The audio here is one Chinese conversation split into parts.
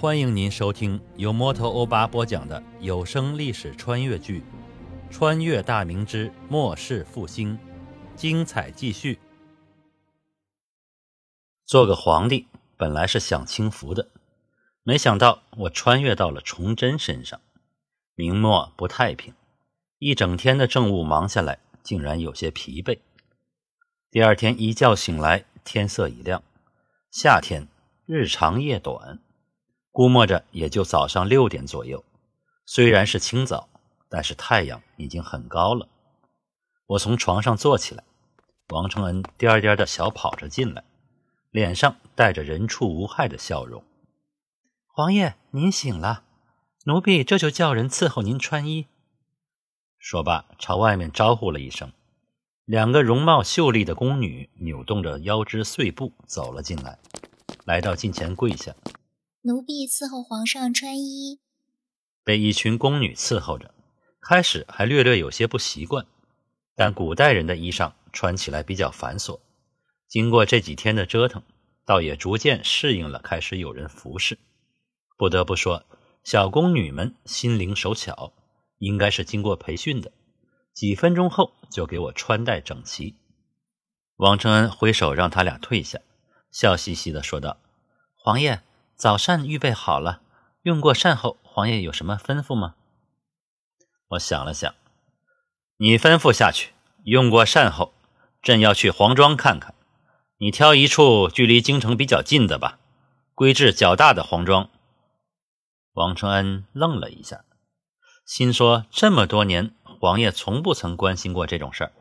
欢迎您收听由摩托欧巴播讲的有声历史穿越剧《穿越大明之末世复兴》，精彩继续。做个皇帝本来是享清福的，没想到我穿越到了崇祯身上，明末不太平，一整天的政务忙下来，竟然有些疲惫。第二天一觉醒来，天色已亮，夏天日长夜短。估摸着也就早上六点左右，虽然是清早，但是太阳已经很高了。我从床上坐起来，王承恩颠颠的小跑着进来，脸上带着人畜无害的笑容。王爷，您醒了，奴婢这就叫人伺候您穿衣。说罢，朝外面招呼了一声，两个容貌秀丽的宫女扭动着腰肢碎步走了进来，来到近前跪下。奴婢伺候皇上穿衣，被一群宫女伺候着，开始还略略有些不习惯，但古代人的衣裳穿起来比较繁琐，经过这几天的折腾，倒也逐渐适应了，开始有人服侍。不得不说，小宫女们心灵手巧，应该是经过培训的，几分钟后就给我穿戴整齐。王承恩挥手让他俩退下，笑嘻嘻地说道：“皇爷。”早膳预备好了，用过膳后，皇爷有什么吩咐吗？我想了想，你吩咐下去。用过膳后，朕要去黄庄看看，你挑一处距离京城比较近的吧，规制较大的黄庄。王承恩愣了一下，心说这么多年，皇爷从不曾关心过这种事儿，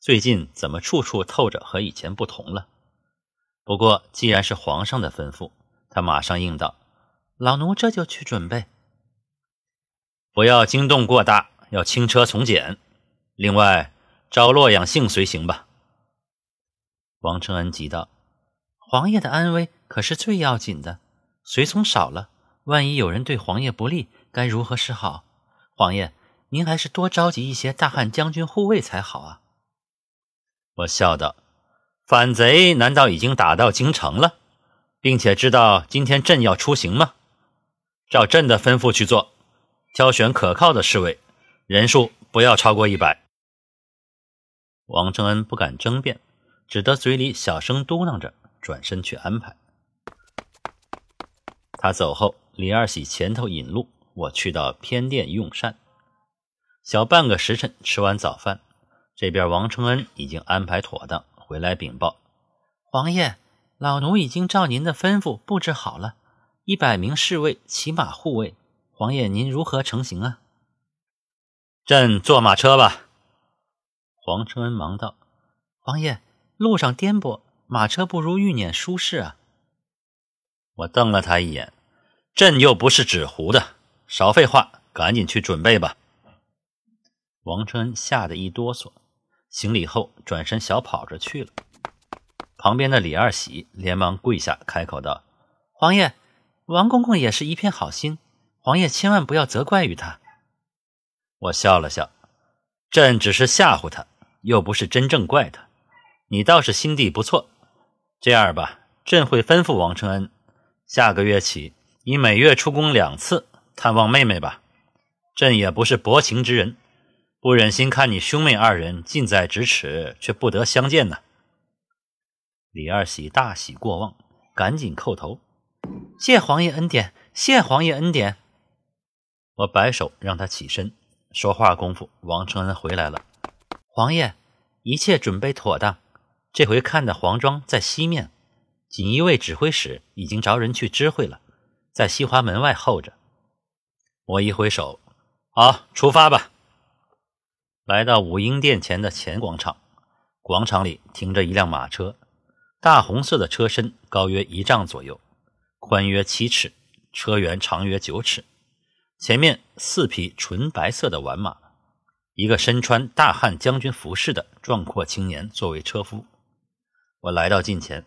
最近怎么处处透着和以前不同了？不过既然是皇上的吩咐。他马上应道：“老奴这就去准备。不要惊动过大，要轻车从简。另外，招洛阳杏随行吧。”王承恩急道：“皇爷的安危可是最要紧的，随从少了，万一有人对皇爷不利，该如何是好？皇爷，您还是多召集一些大汉将军护卫才好啊！”我笑道：“反贼难道已经打到京城了？”并且知道今天朕要出行吗？照朕的吩咐去做，挑选可靠的侍卫，人数不要超过一百。王承恩不敢争辩，只得嘴里小声嘟囔着，转身去安排。他走后，李二喜前头引路，我去到偏殿用膳。小半个时辰，吃完早饭，这边王承恩已经安排妥当，回来禀报，皇爷。老奴已经照您的吩咐布置好了，一百名侍卫骑马护卫。王爷，您如何成行啊？朕坐马车吧。黄承恩忙道：“王爷，路上颠簸，马车不如御辇舒适啊。”我瞪了他一眼：“朕又不是纸糊的，少废话，赶紧去准备吧。”王承恩吓得一哆嗦，行礼后转身小跑着去了。旁边的李二喜连忙跪下，开口道：“皇爷，王公公也是一片好心，皇爷千万不要责怪于他。”我笑了笑：“朕只是吓唬他，又不是真正怪他。你倒是心地不错。这样吧，朕会吩咐王承恩，下个月起，你每月出宫两次探望妹妹吧。朕也不是薄情之人，不忍心看你兄妹二人近在咫尺却不得相见呢。”李二喜大喜过望，赶紧叩头：“谢皇爷恩典，谢皇爷恩典。”我摆手让他起身。说话功夫，王承恩回来了。皇爷，一切准备妥当。这回看的黄庄在西面，锦衣卫指挥使已经着人去知会了，在西华门外候着。我一挥手：“好，出发吧。”来到武英殿前的前广场，广场里停着一辆马车。大红色的车身高约一丈左右，宽约七尺，车辕长约九尺。前面四匹纯白色的完马，一个身穿大汉将军服饰的壮阔青年作为车夫。我来到近前，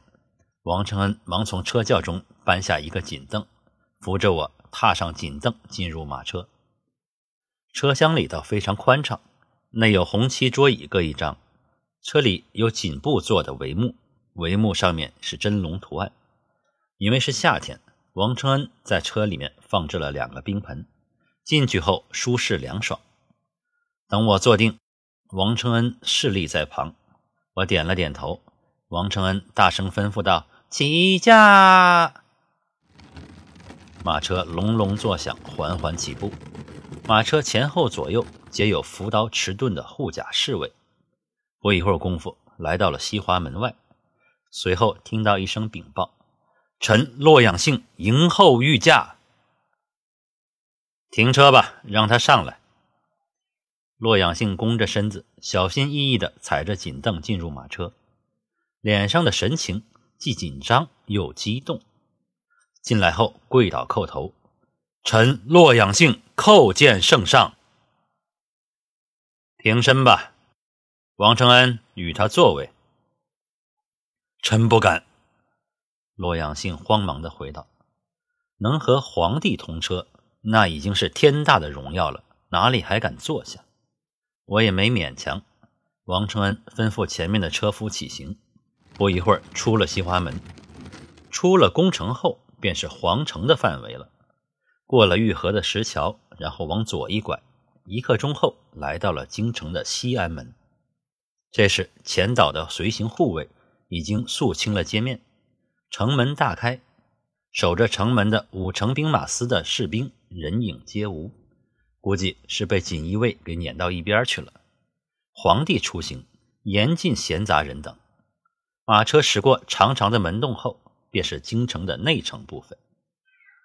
王承恩忙从车轿中搬下一个锦凳，扶着我踏上锦凳，进入马车。车厢里倒非常宽敞，内有红漆桌椅各一张，车里有锦布做的帷幕。帷幕上面是真龙图案，因为是夏天，王承恩在车里面放置了两个冰盆，进去后舒适凉爽。等我坐定，王承恩侍立在旁，我点了点头。王承恩大声吩咐道：“起驾！”马车隆隆作响，缓缓起步。马车前后左右皆有扶刀持盾的护甲侍卫。不一会儿功夫，来到了西华门外。随后听到一声禀报：“臣洛阳信迎候御驾。”停车吧，让他上来。洛阳信弓着身子，小心翼翼地踩着锦凳进入马车，脸上的神情既紧张又激动。进来后跪倒叩头：“臣洛阳信叩见圣上。”平身吧，王承恩与他座位。臣不敢。洛阳信慌忙的回道：“能和皇帝同车，那已经是天大的荣耀了，哪里还敢坐下？”我也没勉强。王承恩吩咐前面的车夫起行，不一会儿出了西华门，出了宫城后便是皇城的范围了。过了御河的石桥，然后往左一拐，一刻钟后来到了京城的西安门。这时前岛的随行护卫已经肃清了街面，城门大开，守着城门的五城兵马司的士兵人影皆无。估计是被锦衣卫给撵到一边去了。皇帝出行，严禁闲杂人等。马车驶过长长的门洞后，便是京城的内城部分。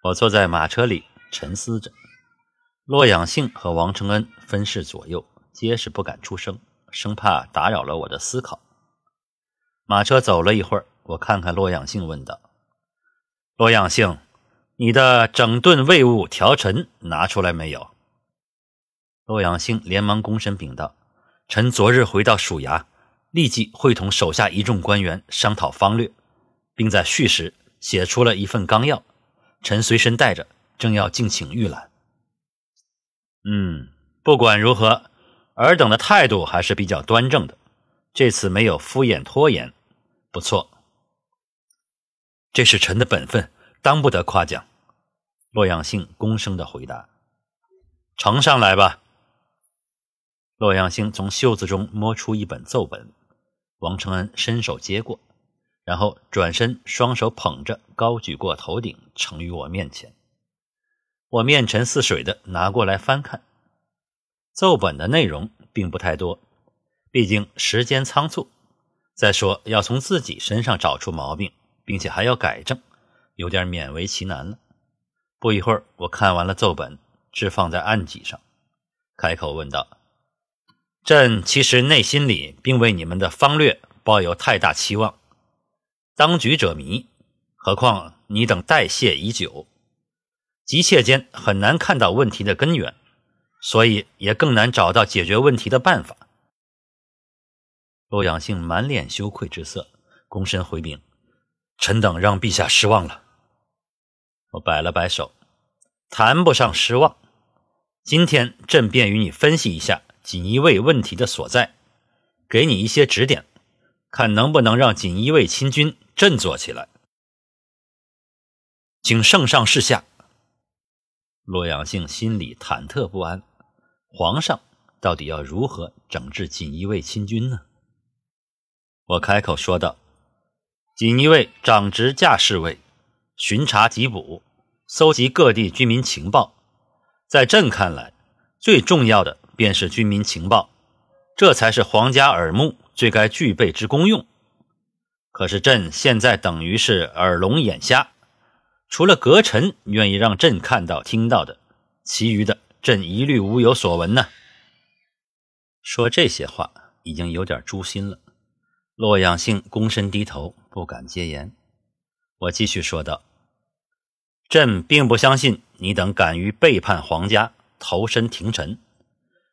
我坐在马车里沉思着。洛阳信和王承恩分饰左右，皆是不敢出声，生怕打扰了我的思考。马车走了一会儿，我看看洛阳信，问道：“洛阳信，你的整顿卫务条陈拿出来没有？”洛阳兴连忙躬身禀道：“臣昨日回到署衙，立即会同手下一众官员商讨方略，并在序时写出了一份纲要，臣随身带着，正要敬请御览。”嗯，不管如何，尔等的态度还是比较端正的，这次没有敷衍拖延，不错。这是臣的本分，当不得夸奖。”洛阳兴躬声的回答。“呈上来吧。”洛阳兴从袖子中摸出一本奏本，王承恩伸手接过，然后转身，双手捧着，高举过头顶，呈于我面前。我面沉似水的拿过来翻看，奏本的内容并不太多，毕竟时间仓促，再说要从自己身上找出毛病，并且还要改正，有点勉为其难了。不一会儿，我看完了奏本，置放在案几上，开口问道。朕其实内心里并未你们的方略抱有太大期望，当局者迷，何况你等代谢已久，急切间很难看到问题的根源，所以也更难找到解决问题的办法。洛阳兴满脸羞愧之色，躬身回禀：“臣等让陛下失望了。”我摆了摆手，谈不上失望。今天朕便与你分析一下。锦衣卫问题的所在，给你一些指点，看能不能让锦衣卫亲军振作起来。请圣上示下。洛阳兴心里忐忑不安，皇上到底要如何整治锦衣卫亲军呢？我开口说道：“锦衣卫长职驾侍卫，巡查缉捕，搜集各地居民情报，在朕看来，最重要的。”便是军民情报，这才是皇家耳目最该具备之功用。可是朕现在等于是耳聋眼瞎，除了阁臣愿意让朕看到听到的，其余的朕一律无有所闻呢。说这些话已经有点诛心了。洛阳兴躬身低头，不敢接言。我继续说道：“朕并不相信你等敢于背叛皇家，投身廷臣。”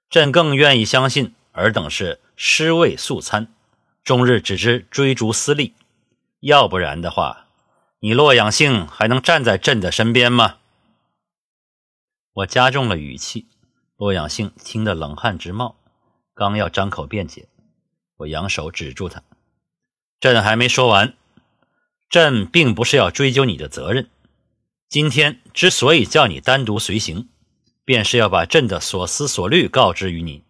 朕更愿意相信尔等是尸位素餐，终日只知追逐私利。要不然的话，你洛阳兴还能站在朕的身边吗？我加重了语气，洛阳兴听得冷汗直冒，刚要张口辩解，我扬手止住他。朕还没说完，朕并不是要追究你的责任。今天之所以叫你单独随行，便是要把朕的所思所虑告知于你。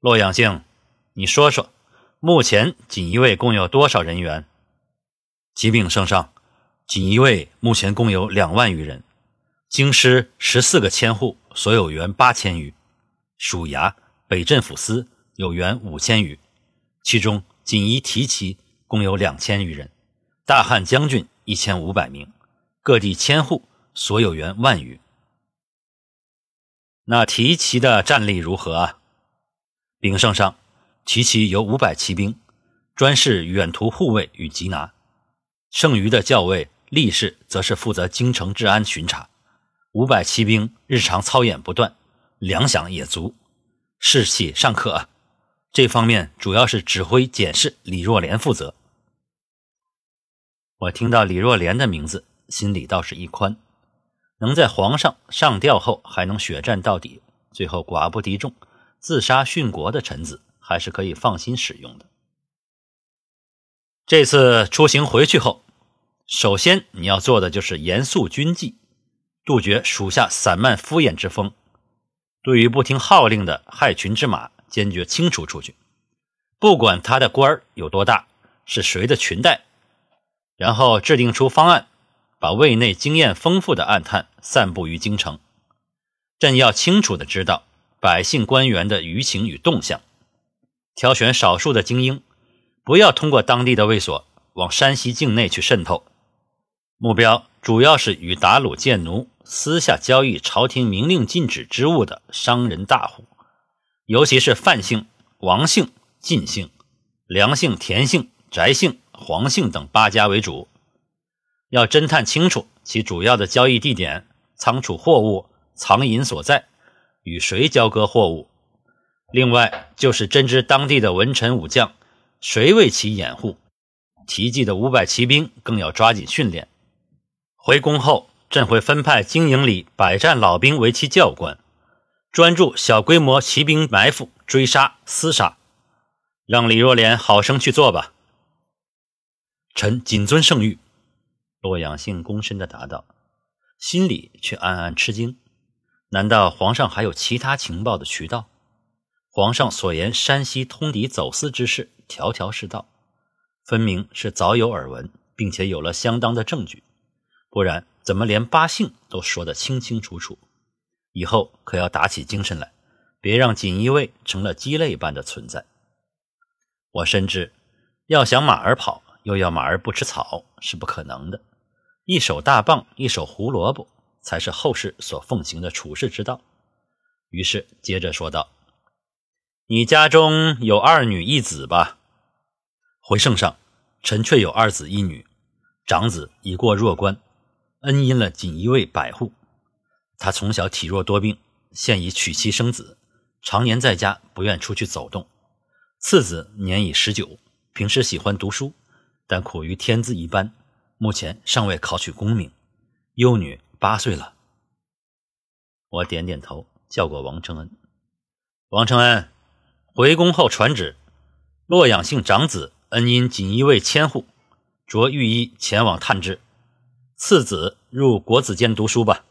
洛阳性，你说说，目前锦衣卫共有多少人员？启禀圣上，锦衣卫目前共有两万余人，京师十四个千户所有员八千余，属衙、北镇抚司有员五千余，其中锦衣提旗共有两千余人，大汉将军一千五百名，各地千户所有员万余。那提旗的战力如何啊？禀圣上，提旗有五百骑兵，专事远途护卫与缉拿；剩余的校尉、力士则是负责京城治安巡查。五百骑兵日常操演不断，粮饷也足，士气尚可。啊这方面主要是指挥检视李若莲负责。我听到李若莲的名字，心里倒是一宽。能在皇上上吊后还能血战到底，最后寡不敌众，自杀殉国的臣子，还是可以放心使用的。这次出行回去后，首先你要做的就是严肃军纪，杜绝属下散漫敷衍之风。对于不听号令的害群之马，坚决清除出去，不管他的官儿有多大，是谁的裙带，然后制定出方案。把卫内经验丰富的暗探散布于京城，朕要清楚的知道百姓官员的舆情与动向，挑选少数的精英，不要通过当地的卫所往山西境内去渗透。目标主要是与打虏贱奴、私下交易朝廷明令禁止之物的商人大户，尤其是范姓、王姓、晋姓、梁姓、田姓、翟姓、黄姓等八家为主。要侦探清楚其主要的交易地点、仓储货物、藏银所在，与谁交割货物。另外，就是侦知当地的文臣武将，谁为其掩护。提及的五百骑兵更要抓紧训练。回宫后，朕会分派经营里百战老兵为其教官，专注小规模骑兵埋伏、追杀、厮杀。让李若莲好生去做吧。臣谨遵圣谕。洛阳性躬身的答道，心里却暗暗吃惊：难道皇上还有其他情报的渠道？皇上所言山西通敌走私之事，条条是道，分明是早有耳闻，并且有了相当的证据。不然，怎么连八姓都说得清清楚楚？以后可要打起精神来，别让锦衣卫成了鸡肋般的存在。我深知，要想马儿跑，又要马儿不吃草，是不可能的。一手大棒，一手胡萝卜，才是后世所奉行的处世之道。于是接着说道：“你家中有二女一子吧？”回圣上，臣确有二子一女。长子已过弱冠，恩荫了锦衣卫百户。他从小体弱多病，现已娶妻生子，常年在家，不愿出去走动。次子年已十九，平时喜欢读书，但苦于天资一般。目前尚未考取功名，幼女八岁了。我点点头，叫过王承恩。王承恩，回宫后传旨：洛阳姓长子恩因锦衣卫千户，着御医前往探知。次子入国子监读书吧。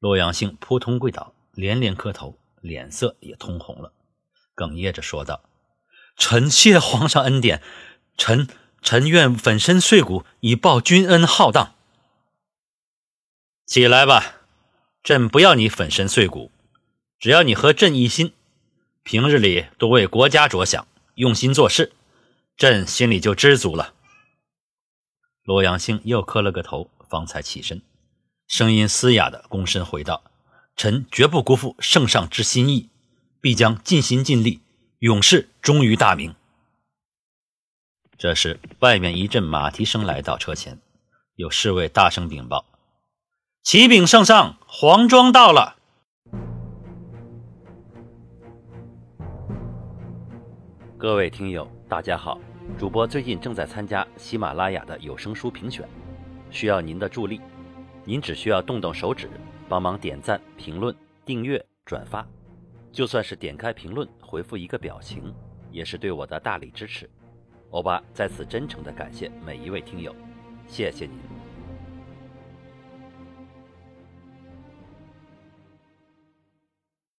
洛阳姓扑通跪倒，连连磕头，脸色也通红了，哽咽着说道：“臣谢皇上恩典，臣。”臣愿粉身碎骨以报君恩浩荡。起来吧，朕不要你粉身碎骨，只要你和朕一心，平日里多为国家着想，用心做事，朕心里就知足了。洛阳兴又磕了个头，方才起身，声音嘶哑的躬身回道：“臣绝不辜负圣上之心意，必将尽心尽力，永世忠于大明。”这时，外面一阵马蹄声来到车前，有侍卫大声禀报：“启禀圣上，黄庄到了。”各位听友，大家好，主播最近正在参加喜马拉雅的有声书评选，需要您的助力。您只需要动动手指，帮忙点赞、评论、订阅、转发，就算是点开评论回复一个表情，也是对我的大力支持。欧巴在此真诚的感谢每一位听友，谢谢您。